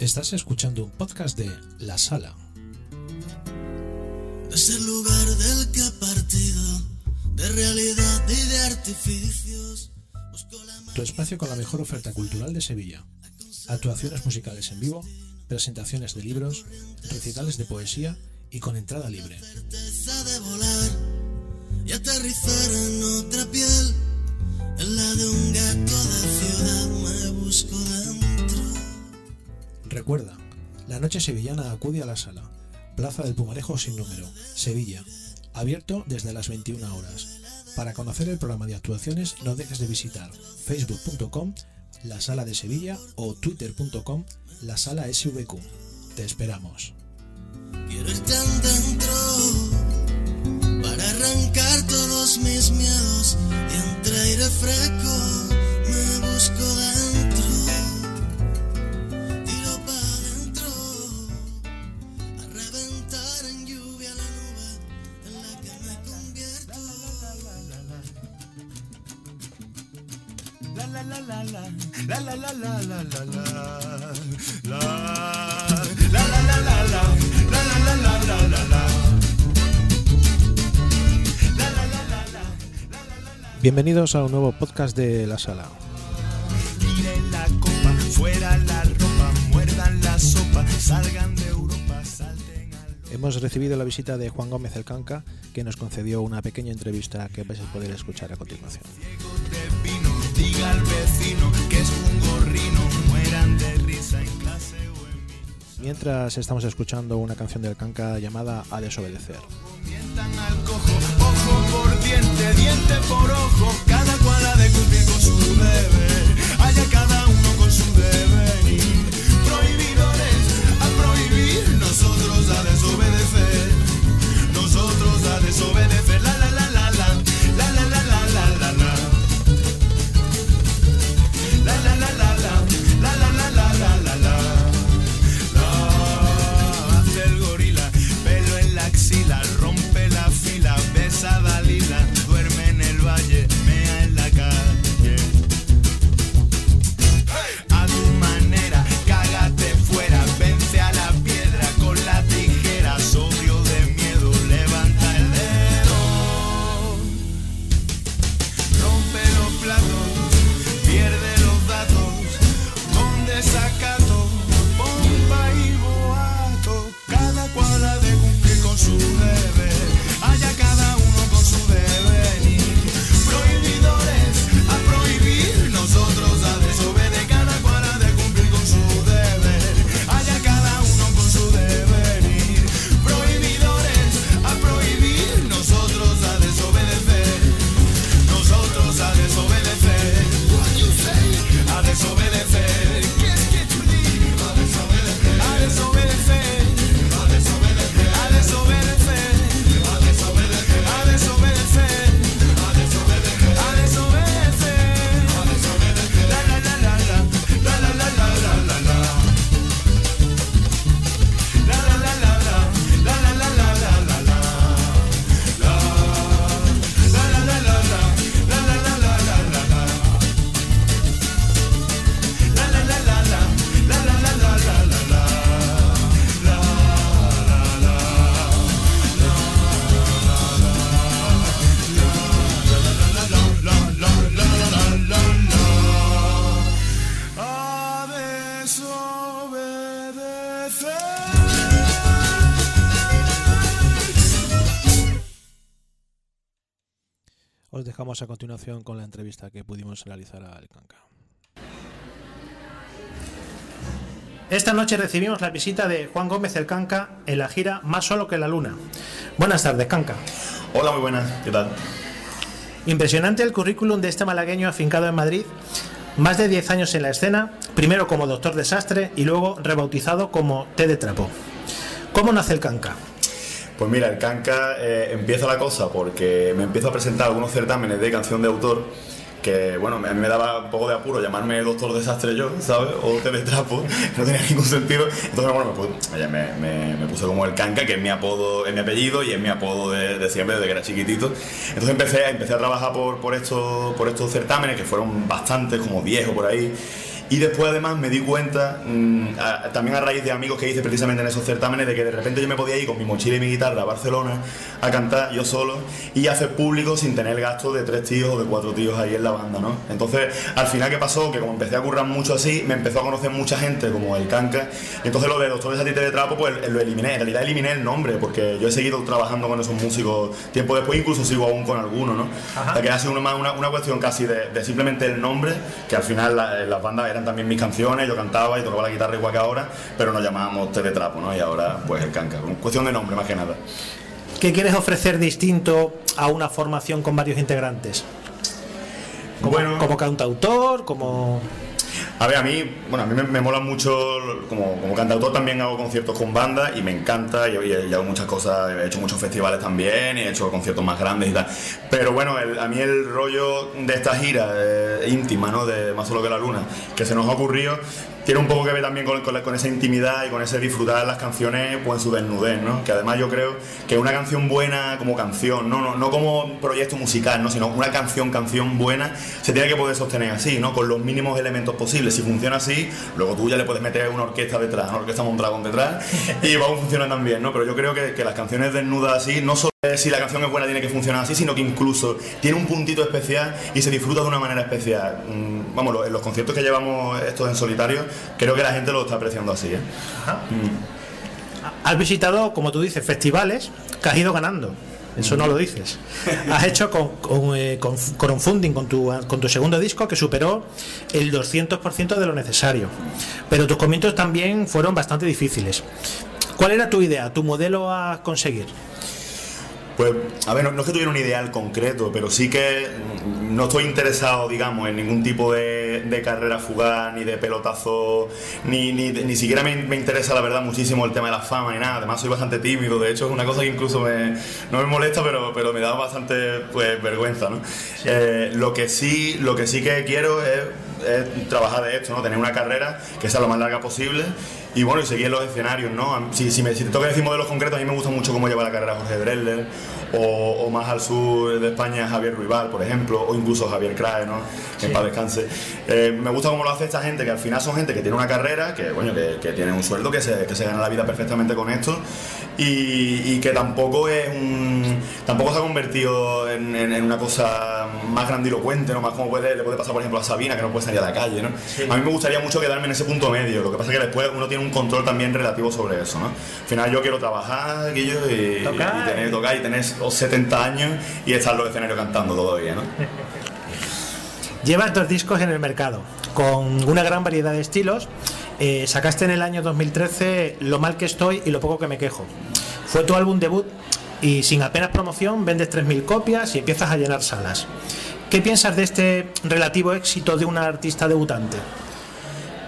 Estás escuchando un podcast de La Sala. Es el lugar del que he partido, de realidad y de artificios. La Tu espacio con la mejor oferta cultural de Sevilla. Actuaciones musicales en vivo, presentaciones de libros, recitales de poesía y con entrada libre. de volar y aterrizar en otra piel. En la de un gato de ciudad. Recuerda, la noche sevillana acude a la sala. Plaza del Pumarejo sin número, Sevilla. Abierto desde las 21 horas. Para conocer el programa de actuaciones no dejes de visitar facebook.com la sala de Sevilla o twitter.com la sala SVQ. Te esperamos. Quiero estar dentro para arrancar todos mis miedos y entre aire fresco Bienvenidos a un nuevo podcast de La Sala. Hemos recibido la visita de Juan Gómez el Canca, que nos concedió una pequeña entrevista que vais a poder escuchar a continuación. Mientras estamos escuchando una canción del Canca llamada A desobedecer diente, por ojo, cada cual ha de cumplir con su deber, haya cada dejamos a continuación con la entrevista que pudimos realizar al Canca. Esta noche recibimos la visita de Juan Gómez el Canca en la gira Más solo que la luna, Buenas tardes, Canca. Hola, muy buenas, ¿qué tal? Impresionante el currículum de este malagueño afincado en Madrid. Más de 10 años en la escena, primero como Doctor Desastre y luego rebautizado como Té de Trapo. ¿Cómo nace el Canca? Pues mira, el Canca eh, empieza la cosa porque me empiezo a presentar algunos certámenes de canción de autor que bueno, a mí me daba un poco de apuro llamarme Doctor Desastre yo, ¿sabes? O Teletrapo, no tenía ningún sentido. Entonces, bueno, me, me, me, me, puse como el Canca, que es mi apodo, es mi apellido y es mi apodo de, de siempre, desde que era chiquitito. Entonces empecé, empecé a trabajar por, por, estos, por estos certámenes, que fueron bastantes, como 10 o por ahí. Y después además me di cuenta, mmm, a, también a raíz de amigos que hice precisamente en esos certámenes, de que de repente yo me podía ir con mi mochila y mi guitarra a Barcelona a cantar yo solo y hacer público sin tener el gasto de tres tíos o de cuatro tíos ahí en la banda, ¿no? Entonces, al final, ¿qué pasó? Que como empecé a currar mucho así, me empezó a conocer mucha gente como el Canca. Entonces lo de Doctor Desatite de Trapo, pues lo eliminé. En realidad eliminé el nombre porque yo he seguido trabajando con esos músicos tiempo después, incluso sigo aún con algunos, ¿no? O sea, que ha sido una, una, una cuestión casi de, de, simplemente el nombre, que al final la, las bandas eran también mis canciones, yo cantaba y tocaba la guitarra igual que ahora, pero nos llamábamos Teletrapo, ¿no? Y ahora, pues el canca, cuestión de nombre más que nada. ¿Qué quieres ofrecer distinto a una formación con varios integrantes? Como, bueno, como cantautor, como... A ver, a mí, bueno, a mí me, mola mucho, como, como cantautor también hago conciertos con bandas y me encanta, y, y, y, hago muchas cosas, he hecho muchos festivales también y he hecho conciertos más grandes y tal. Pero bueno, el, a mí el rollo de esta gira eh, íntima, ¿no? De Más solo que la luna, que se nos ha ocurrido, tiene un poco que ver también con, con, con, esa intimidad y con ese disfrutar las canciones pues, en su desnudez, ¿no? Que además yo creo que una canción buena como canción, no, no, no como proyecto musical, ¿no? Sino una canción, canción buena, se tiene que poder sostener así, ¿no? Con los mínimos elementos posibles. Si funciona así, luego tú ya le puedes meter una orquesta detrás, una orquesta Mondragón detrás y va a funcionar también, ¿no? Pero yo creo que, que las canciones desnudas así, no solo si la canción es buena tiene que funcionar así, sino que incluso tiene un puntito especial y se disfruta de una manera especial. Vamos, en los conciertos que llevamos estos en solitario, creo que la gente lo está apreciando así. ¿eh? Mm. Has visitado, como tú dices, festivales que has ido ganando. Eso no lo dices. Has hecho con, con, eh, con crowdfunding con tu, con tu segundo disco que superó el 200% de lo necesario. Pero tus comienzos también fueron bastante difíciles. ¿Cuál era tu idea, tu modelo a conseguir? Pues, a ver, no, no, es que tuviera un ideal concreto, pero sí que no estoy interesado, digamos, en ningún tipo de, de carrera fugaz, ni de pelotazo, ni, ni, ni siquiera me, me, interesa, la verdad, muchísimo el tema de la fama y nada. Además, soy bastante tímido, de hecho, es una cosa que incluso me, no me molesta, pero, pero me da bastante pues, vergüenza, ¿no? Sí. Eh, lo, que sí, lo que sí que quiero es, es trabajar de esto, ¿no? Tener una carrera que sea lo más larga posible y bueno, y seguir los escenarios, ¿no? Si, si, me, si toca decir modelos concretos, a mí me gusta mucho cómo lleva la carrera Jorge Drexler, o, o, más al sur de España Javier Ruibal, por ejemplo, o incluso Javier Crae, ¿no? Que sí. en paz descanse. Eh, me gusta cómo lo hace esta gente, que al final son gente que tiene una carrera, que bueno, que, que tiene un sueldo, que se, que se gana la vida perfectamente con esto, y, y que tampoco es un. tampoco se ha convertido en, en, en, una cosa más grandilocuente, ¿no? Más como puede, le puede pasar, por ejemplo, a Sabina, que no puede salir a la calle, ¿no? Sí. A mí me gustaría mucho quedarme en ese punto medio, lo que pasa es que después uno tiene un control también relativo sobre eso, ¿no? Al final yo quiero trabajar, Guillo, y, tocar. y tener, tocar y tener 70 años y estar en los escenarios cantando todavía, ¿no? Llevas dos discos en el mercado, con una gran variedad de estilos. Eh, sacaste en el año 2013 Lo mal que estoy y lo poco que me quejo. Fue tu álbum debut y sin apenas promoción vendes 3.000 copias y empiezas a llenar salas. ¿Qué piensas de este relativo éxito de una artista debutante?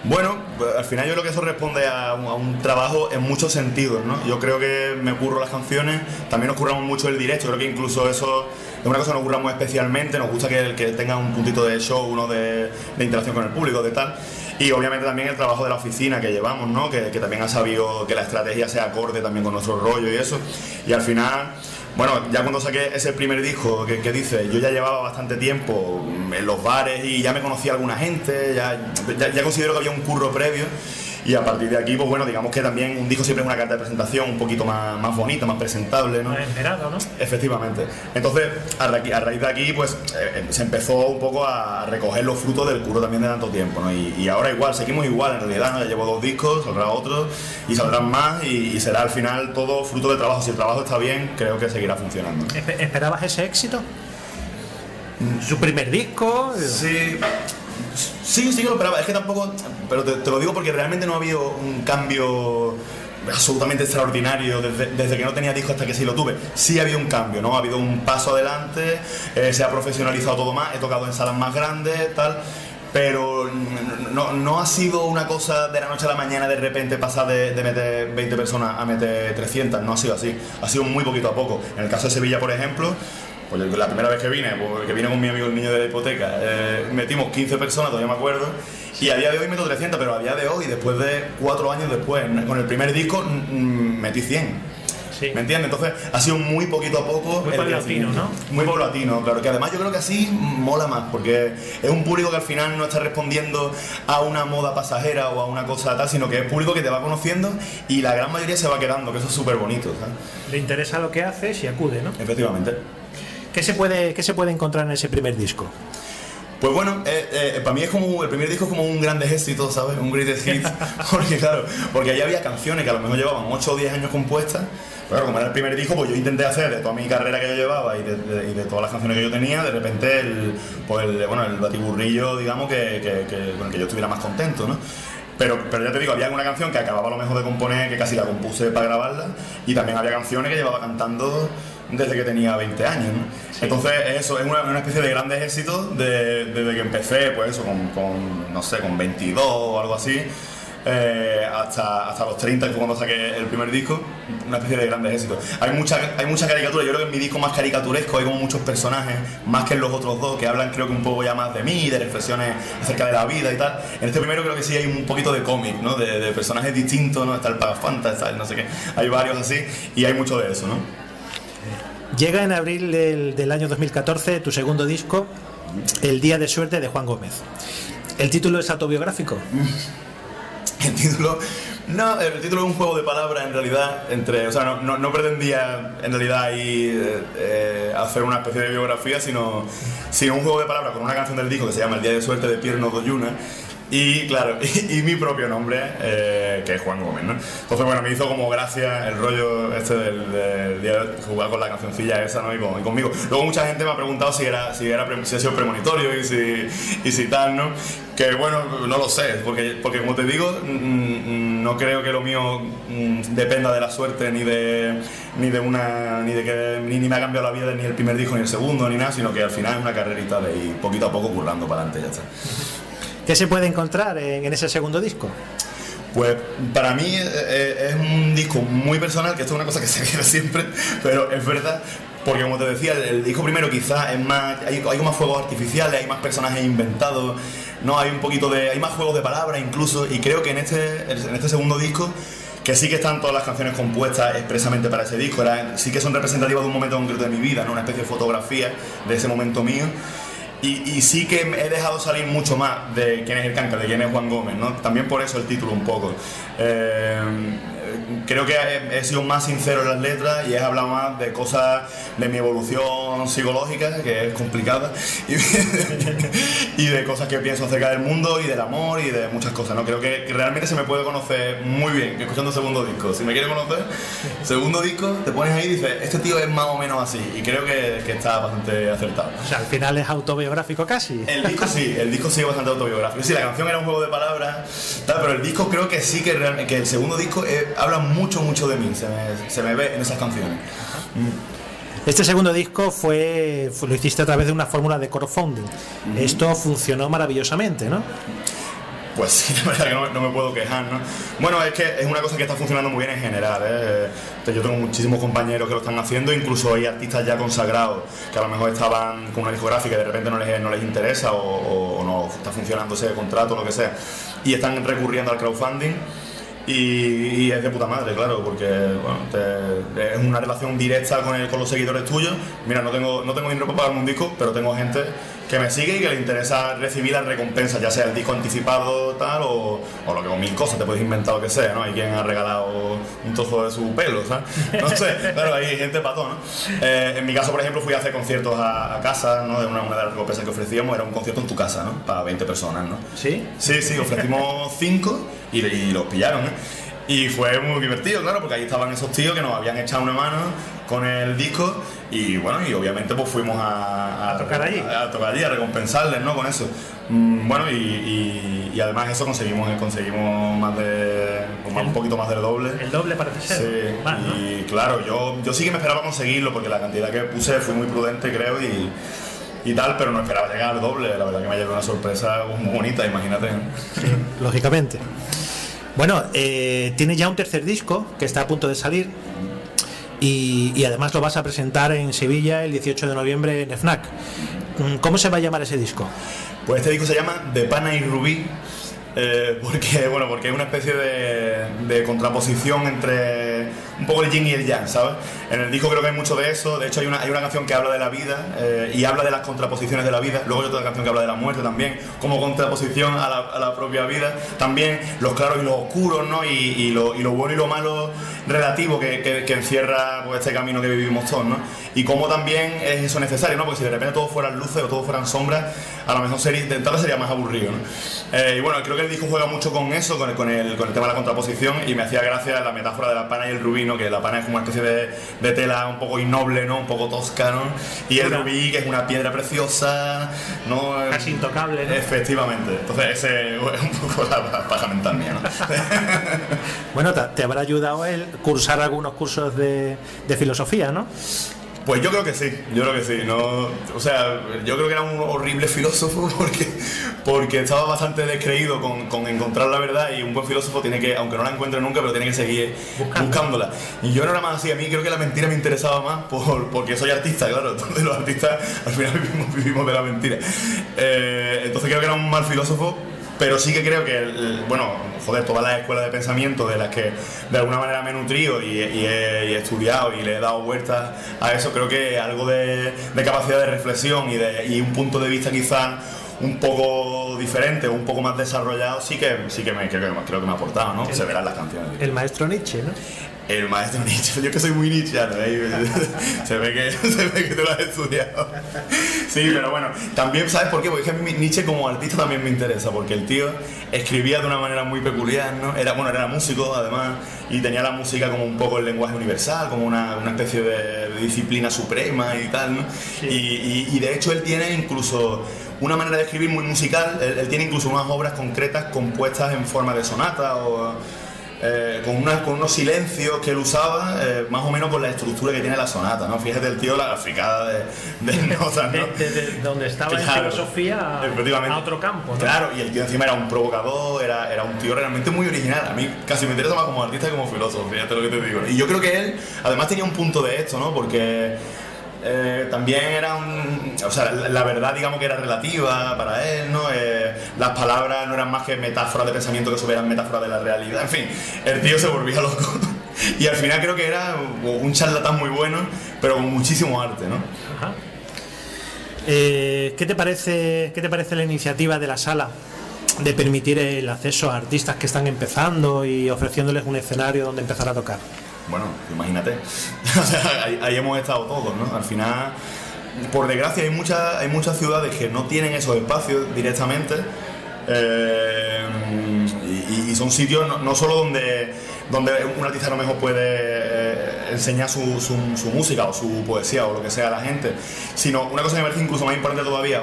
Bueno, al final yo creo que eso responde a un, trabajo en muchos sentidos, ¿no? Yo creo que me ocurro las canciones, también nos curramos mucho el directo, creo que incluso eso es una cosa que nos curramos especialmente, nos gusta que, tenga un puntito de show, uno de, de, interacción con el público, de tal. Y obviamente también el trabajo de la oficina que llevamos, ¿no? Que, que también ha sabido que la estrategia sea acorde también con nuestro rollo y eso. Y al final bueno, ya cuando saqué ese primer disco que, que, dice, yo ya llevaba bastante tiempo en los bares y ya me conocía alguna gente, ya, ya, considero que había un curro previo y a partir de aquí, pues bueno, digamos que también un disco siempre es una carta de presentación un poquito más, más bonita, más presentable, ¿no? Más esperado, ¿no? Efectivamente. Entonces, a, ra a raíz de aquí, pues eh, se empezó un poco a recoger los frutos del curro también de tanto tiempo, ¿no? Y, y ahora igual, seguimos igual en realidad, ¿no? Ya llevo dos discos, saldrá otro y saldrán más y, y, será al final todo fruto del trabajo. Si el trabajo está bien, creo que seguirá funcionando. ¿Esperabas ese éxito? ¿Su primer disco? Sí. Sí, sí, lo esperaba. Es que tampoco. Pero te, te, lo digo porque realmente no ha habido un cambio absolutamente extraordinario desde, desde que no tenía disco hasta que sí lo tuve. Sí ha habido un cambio, ¿no? Ha habido un paso adelante, eh, se ha profesionalizado todo más, he tocado en salas más grandes, tal. Pero no, no ha sido una cosa de la noche a la mañana de repente pasar de, de meter 20 personas a meter 300, no ha sido así, ha sido muy poquito a poco. En el caso de Sevilla, por ejemplo, pues yo la primera vez que vine, pues, que vine con mi amigo el niño de la hipoteca, eh, metimos 15 personas, todavía me acuerdo, y a día de hoy meto 300, pero a día de hoy, después de cuatro años después, con el primer disco, metí 100. Sí. ¿Me entiendes? Entonces ha sido muy poquito a poco. Muy paulatino. ¿no? Muy paulatino, claro. Que además yo creo que así mola más, porque es un público que al final no está respondiendo a una moda pasajera o a una cosa tal, sino que es público que te va conociendo y la gran mayoría se va quedando, que eso es súper bonito, ¿sabes? Le interesa lo que haces y acude, ¿no? Efectivamente. ¿Qué se puede, qué se puede encontrar en ese primer disco? Pues bueno, eh, eh, para mí es como el primer disco es como un gran éxito, ¿sabes? Un greatest hit. Porque claro, porque ahí había canciones que a lo mejor llevaban 8 o 10 años compuestas. Pero claro, como era el primer disco, pues yo intenté hacer de toda mi carrera que yo llevaba y de, de- y de todas las canciones que yo tenía, de repente el, pues el, bueno, el batiburrillo, digamos, que, que- que- con el que yo estuviera más contento, ¿no? Pero, pero ya te digo, había una canción que acababa a lo mejor de componer, que casi la compuse para grabarla, y también había canciones que llevaba cantando desde que tenía 20 años, ¿no? Entonces, eso es una, una especie de grandes éxitos de- desde que empecé, pues eso, con, con, no sé, con 22 o algo así, eh, hasta, hasta los 30, que fue cuando saqué el primer disco, una especie de grandes éxitos. Hay mucha, hay mucha caricatura, yo creo que en mi disco más caricaturesco hay como muchos personajes, más que en los otros dos, que hablan creo que un poco ya más de mí, de reflexiones acerca de la vida y tal. En este primero creo que sí hay un poquito de cómic, ¿no? De, de personajes distintos, ¿no? Está el Pagafanta, está el no sé qué, hay varios así, y hay mucho de eso, ¿no? Llega en abril del, del año 2014 tu segundo disco, El Día de Suerte de Juan Gómez. ¿El título es autobiográfico? El título. No, el título es un juego de palabras en realidad. Entre, o sea, no, no- pretendía en realidad eh, eh, hacer una especie de biografía, sino, sino un juego de palabras con una canción del disco que se llama El Día de Suerte de Pierno Doyuna. Y claro, y, y mi propio nombre, eh, que es Juan Gómez, ¿no? Entonces, bueno, me hizo como gracia el rollo este del, día de jugar con la cancioncilla esa, ¿no? Y, con- y conmigo. Luego mucha gente me ha preguntado si era, si era si ha sido premonitorio y si, y si tal, ¿no? Que bueno, no lo sé, porque, porque como te digo, mm, mm, no creo que lo mío mm, dependa de la suerte ni de ni de una ni de que ni, me ha cambiado la vida ni el primer disco ni el segundo ni nada, sino que al final es una carrerita de ir poquito a poco currando para adelante, ya está. ¿Qué se puede encontrar en, en ese segundo disco? Pues para mí eh, eh, es un disco muy personal, que esto es una cosa que se dice siempre, pero es verdad, porque como te decía, el, el disco primero quizás es más, hay, hay más fuegos artificiales, hay más personajes inventados, no hay un poquito de, hay más juegos de palabras incluso, y creo que en este, en este segundo disco que sí que están todas las canciones compuestas expresamente para ese disco, era- sí que son representativas de un momento concreto de mi vida, ¿no? una especie de fotografía de ese momento mío. Y, sí que he dejado salir mucho más de quién es el canca, de quién es Juan Gómez, ¿no? También por eso el título un poco. Eh, creo que he, he sido más sincero en las letras y he hablado más de cosas de mi evolución psicológica, que es complicada, y, y de cosas que pienso acerca del mundo y del amor y de muchas cosas, ¿no? Creo que, que realmente se me puede conocer muy bien escuchando el segundo disco. Si me quieres conocer, segundo disco, te pones ahí y dices, este tío es más o menos así. Y creo que, que está bastante acertado. O sea, al final es autobiográfico casi. El disco sí, el disco sí es bastante autobiográfico. Sí, la canción era un juego de palabras, tal, pero el disco creo que sí que realmente, que el segundo disco eh, habla mucho, mucho de mí, se me, se me ve en esas canciones. Este segundo disco fue, fue- lo hiciste a través de una fórmula de crowdfunding. Esto funcionó maravillosamente, ¿no? Pues sí, la verdad que no, no me puedo quejar, ¿no? Bueno, es que es una cosa que está funcionando muy bien en general, ¿eh? Yo tengo muchísimos compañeros que lo están haciendo, incluso hay artistas ya consagrados que a lo mejor estaban con una discográfica y de repente no les, no les interesa o, o- o no está funcionando ese contrato o lo que sea, y están recurriendo al crowdfunding. Y, y es de puta madre, claro, porque bueno, te- es una relación directa con, el- con los seguidores tuyos. Mira, no tengo, no tengo dinero para pagarme un disco, pero tengo gente que me sigue y que le interesa recibir las recompensas, ya sea el disco anticipado tal o, o lo que o mil cosas te puedes inventar lo que sea, ¿no? Hay quien ha regalado un trozo de su pelo, ¿sabes? No sé, claro, hay gente patón, ¿no? Eh, en mi caso, por ejemplo, fui a hacer conciertos a, a casa, ¿no? De una, una de las recompensas que ofrecíamos era un concierto en tu casa, ¿no? Para 20 personas, ¿no? ¿Sí? Sí, sí, ofrecimos cinco y, y los pillaron, ¿eh? Y fue muy divertido, claro, porque ahí estaban esos tíos que nos habían echado una mano con el disco y bueno, y obviamente pues fuimos a, A tocar allí. A, tocar allí, a recompensarles, ¿no? Con eso. Mm, bueno, y, y- y además eso conseguimos, conseguimos más de, más- un poquito más del doble. El doble parece ser. Sí, Más, ¿no? y claro, yo, yo sí que me esperaba conseguirlo porque la cantidad que puse fue muy prudente, creo, y, y tal, pero no esperaba llegar al doble. La verdad que me llevé una sorpresa muy bonita, imagínate. lógicamente. Bueno, eh, tiene ya un tercer disco que está a punto de salir y, y además lo vas a presentar en Sevilla el 18 de noviembre en FNAC. Mm, ¿Cómo se va a llamar ese disco? Pues este disco se llama De Pana y Rubí, eh, porque, bueno, porque es una especie de, de contraposición entre un poco el yin y el yang, ¿sabes? En el disco creo que hay mucho de eso, de hecho hay una, hay una canción que habla de la vida eh, y habla de las contraposiciones de la vida, luego hay otra canción que habla de la muerte también, como contraposición a la, propia vida, también los claros y los oscuros, ¿no? Y, y lo, y lo bueno y lo malo relativo que, que- encierra pues, este camino que vivimos todos, ¿no? Y cómo también es eso necesario, ¿no? Porque si de repente todo fueran luces o todo fueran sombras, a lo mejor sería, entrada sería más aburrido, ¿no? Eh, y bueno, creo que el disco juega mucho con eso, con el, con, el, con el tema de la contraposición, y me hacía gracia la metáfora de la pana y el rubí, ¿no? Que la pana es como una especie de, de tela un poco innoble, ¿no? Un poco tosca, ¿no? Y el rubí, que es una piedra preciosa, ¿no? Casi intocable, ¿no? Efectivamente. Entonces, ese es un poco la paja mental mía, ¿no? Bueno, te, te habrá ayudado el cursar algunos cursos de, de filosofía, ¿no? Pues yo creo que sí, yo creo que sí. No, o sea, yo creo que era un horrible filósofo porque, porque estaba bastante descreído con, con encontrar la verdad y un buen filósofo tiene que, aunque no la encuentre nunca, pero tiene que seguir Buscando. buscándola. Y yo no era más así, a mí creo que la mentira me interesaba más por, porque soy artista, claro. Entonces los artistas al final vivimos, vivimos de la mentira. Eh, entonces creo que era un mal filósofo. Pero sí que creo que, el- bueno, joder, todas las escuelas de pensamiento de las que de alguna manera me he nutrido y, y he, y he estudiado y le he dado vueltas a eso, creo que algo de, de capacidad de reflexión y, de, y un punto de vista quizás un poco diferente un poco más desarrollado, sí que, sí que me, creo, que, creo que me ha aportado, ¿no? Se verán las canciones. El maestro Nietzsche, ¿no? El maestro Nietzsche, yo que soy muy nietzscheano, ¿eh? se, ve que, se ve que te lo has estudiado. Sí, pero bueno, también, ¿sabes por qué? Porque es que a mí Nietzsche como artista también me interesa, porque el tío escribía de una manera muy peculiar, ¿no? Era, bueno, era músico además, y tenía la música como un poco el lenguaje universal, como una, una especie de, disciplina suprema y tal, ¿no? Y, y- y de hecho él tiene incluso una manera de escribir muy musical, él, él tiene incluso unas obras concretas compuestas en forma de sonata o eh, con, una- con unos silencios que él usaba, eh, más o menos con la estructura que tiene la sonata, ¿no? Fíjate el tío la graficada de, de notas, ¿no? De- de- de donde estaba en Claro, filosofía a, efectivamente. a otro campo, ¿no? Claro, y el tío encima era un provocador, era, era un tío realmente muy original. A mí casi me interesa más como artista que como filósofo, fíjate lo que te digo. Y yo creo que él, además, tenía un punto de esto, ¿no? Porque eh, también era un. O sea, la, verdad, digamos que era relativa para él, ¿no? Eh, las palabras no eran más que metáforas de pensamiento que eso eran metáforas de la realidad. En fin, el tío se volvía loco. Y al final creo que era un charlatán muy bueno, pero con muchísimo arte, ¿no? Ajá. Eh, ¿qué, te parece, ¿Qué te parece la iniciativa de la sala de permitir el acceso a artistas que están empezando y ofreciéndoles un escenario donde empezar a tocar? Bueno, imagínate. O sea, ahí, hemos estado todos, ¿no? Al final, por desgracia, hay, muchas hay muchas ciudades que no tienen esos espacios directamente. eh, y, y son sitios no, no solo donde, donde un artista a lo mejor puede eh, enseñar su, su- su música o su poesía o lo que sea a la gente, sino una cosa que me parece incluso más importante todavía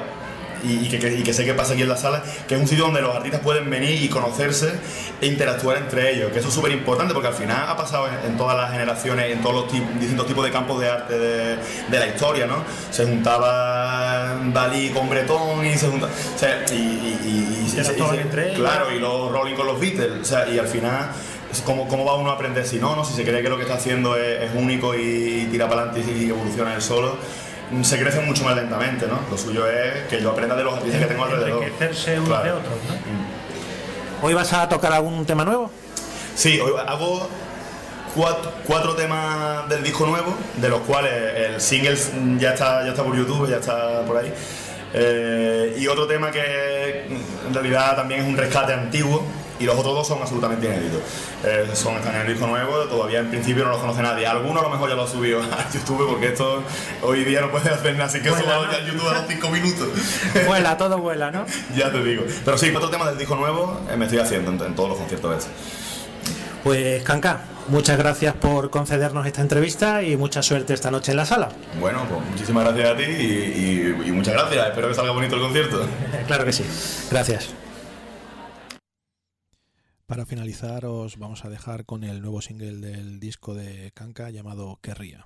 y, y que, que- y que sé que pasa aquí en la sala, que es un sitio donde los artistas pueden venir y conocerse e interactuar entre ellos, que eso es súper importante porque al final ha pasado en, en todas las generaciones, en todos los ti- distintos tipos de campos de arte de, de la historia, ¿no? Se juntaba Dalí con Bretón y se juntaba... o sea, y, y- y- entre. Claro, y los Rolling con los Beatles, o sea, y al final... ¿Cómo, ¿Cómo va uno a aprender si no, no? Si se cree que lo que está haciendo es, es único y tira para adelante y evoluciona él solo, se crece mucho más lentamente, ¿no? Lo suyo es que yo aprenda de los artistas que tengo alrededor. Enriquecerse Claro. de otros, ¿no? ¿Hoy vas a tocar algún tema nuevo? Sí, hoy hago cuatro, cuatro temas del disco nuevo, de los cuales el single ya está, ya está por YouTube, ya está por ahí. Eh, y otro tema que en realidad también es un rescate antiguo y los otros dos son absolutamente inéditos. Eh, son, están en el disco nuevo, todavía en principio no los conoce nadie. Algunos a lo mejor ya lo subió a YouTube porque esto hoy día no puede hacer nada, así que ¿no? ya a YouTube a los 5 minutos. Vuela, todo vuela, ¿no? ya te digo. Pero sí, cuatro temas del disco nuevo eh, me estoy haciendo en, en todos los conciertos estos. Pues Canca, muchas gracias por concedernos esta entrevista y mucha suerte esta noche en la sala. Bueno, pues muchísimas gracias a ti y, y- y muchas gracias. Espero que salga bonito el concierto. Claro que sí. Gracias. Para finalizar, os vamos a dejar con el nuevo single del disco de Kanka llamado Querría.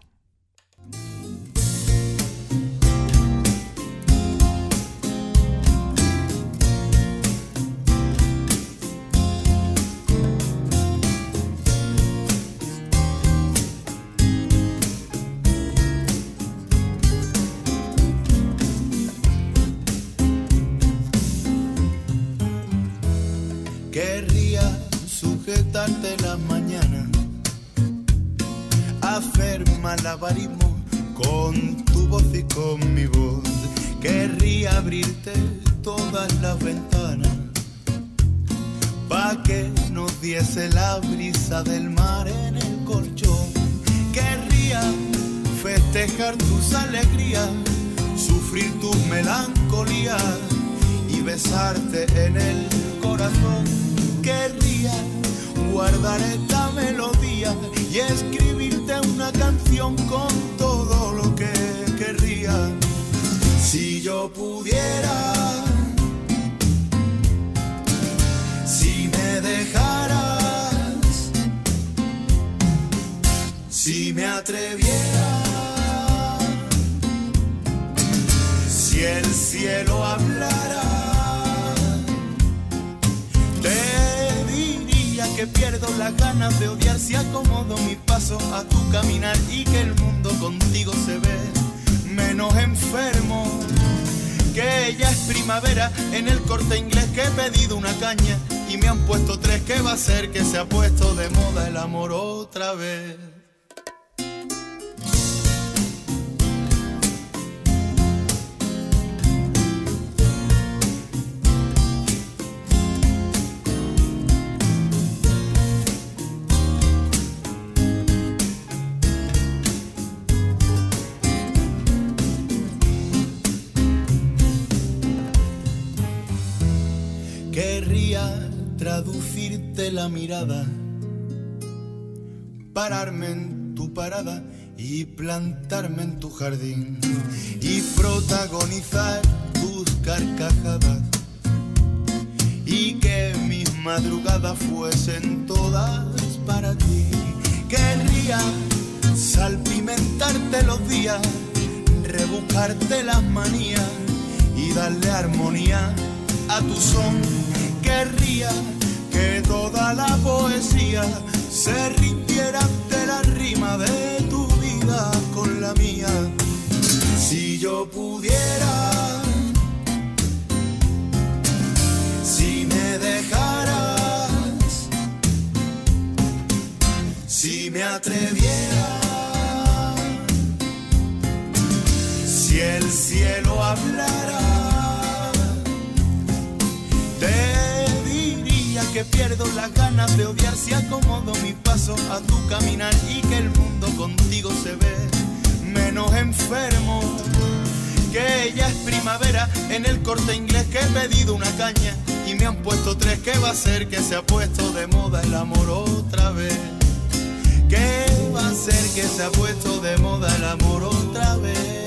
Querría sujetarte las mañanas, hacer malabarismo con tu voz y con mi voz. Querría abrirte todas las ventanas, pa' que nos diese la brisa del mar en el colchón. Querría festejar tus alegrías, sufrir tus melancolías y besarte en el corazón. Querría guardar esta melodía y escribirte una canción con todo lo que querría. Si yo pudiera, si me dejaras, si me atreviera, las ganas de odiar si acomodo mi paso a tu caminar y que el mundo contigo se ve menos enfermo. Que ya es primavera en el corte inglés que he pedido una caña y me han puesto tres que va a ser que se ha puesto de moda el amor otra vez. Traducirte la mirada, pararme en tu parada y plantarme en tu jardín y protagonizar tus carcajadas y que mis madrugadas fuesen todas para ti. Querría salpimentarte los días, rebuscarte las manías y darle armonía a tu son. Querría la poesía se rindiera ante la rima de tu vida con la mía. Si yo pudiera, si me dejaras, si me atreviera, si el cielo hablara. Que pierdo las ganas de odiar si acomodo mi paso a tu caminar y que el mundo contigo se ve menos enfermo. Que ya es primavera en el corte inglés que he pedido una caña y me han puesto tres que va a ser que se ha puesto de moda el amor otra vez. ¿Qué va a ser que se ha puesto de moda el amor otra vez?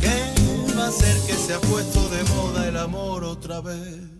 ¿Qué va a ser que se ha puesto de moda el amor otra vez?